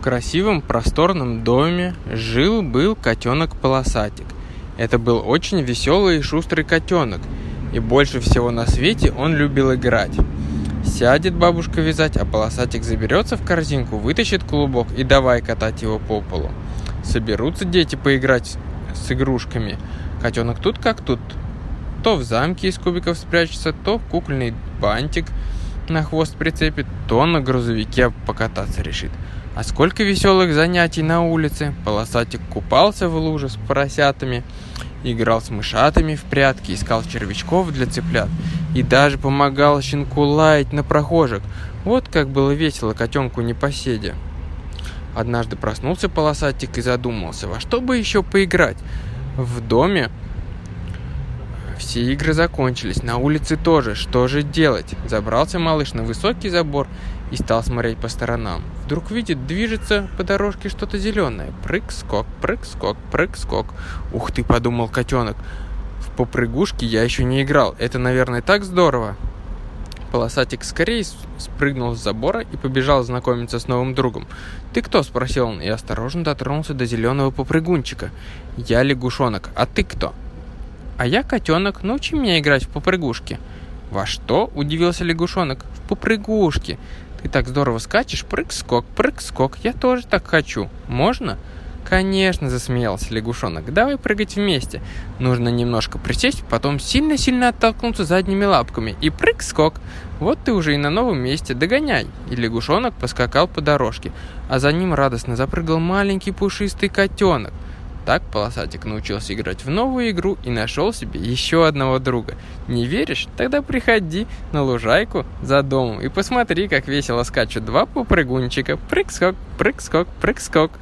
В красивом просторном доме жил-был котенок-полосатик. Это был очень веселый и шустрый котенок, и больше всего на свете он любил играть. Сядет бабушка вязать, а полосатик заберется в корзинку, вытащит клубок и давай катать его по полу. Соберутся дети поиграть с игрушками. Котенок тут как тут. То в замке из кубиков спрячется, то в кукольный бантик на хвост прицепит, то на грузовике покататься решит. А сколько веселых занятий на улице. Полосатик купался в луже с поросятами, играл с мышатами в прятки, искал червячков для цыплят и даже помогал щенку лаять на прохожих. Вот как было весело котенку непоседе. Однажды проснулся полосатик и задумался, во что бы еще поиграть. В доме все игры закончились, на улице тоже. Что же делать? Забрался малыш на высокий забор и стал смотреть по сторонам. Вдруг видит, движется по дорожке что-то зеленое. Прыг-скок, прыг-скок, прыг-скок. Ух ты, подумал котенок. В попрыгушки я еще не играл. Это, наверное, так здорово. Полосатик скорее спрыгнул с забора и побежал знакомиться с новым другом. «Ты кто?» – спросил он и осторожно дотронулся до зеленого попрыгунчика. «Я лягушонок, а ты кто?» «А я котенок, научи меня играть в попрыгушки». «Во что?» – удивился лягушонок. «В попрыгушки. Ты так здорово скачешь, прыг-скок, прыг-скок. Я тоже так хочу. Можно?» «Конечно», — засмеялся лягушонок. «Давай прыгать вместе. Нужно немножко присесть, потом сильно-сильно оттолкнуться задними лапками. И прыг-скок. Вот ты уже и на новом месте. Догоняй!» И лягушонок поскакал по дорожке, а за ним радостно запрыгал маленький пушистый котенок. Так полосатик научился играть в новую игру и нашел себе еще одного друга. Не веришь? Тогда приходи на лужайку за домом и посмотри, как весело скачут два попрыгунчика. Прыг-скок, прыг-скок, прыг-скок.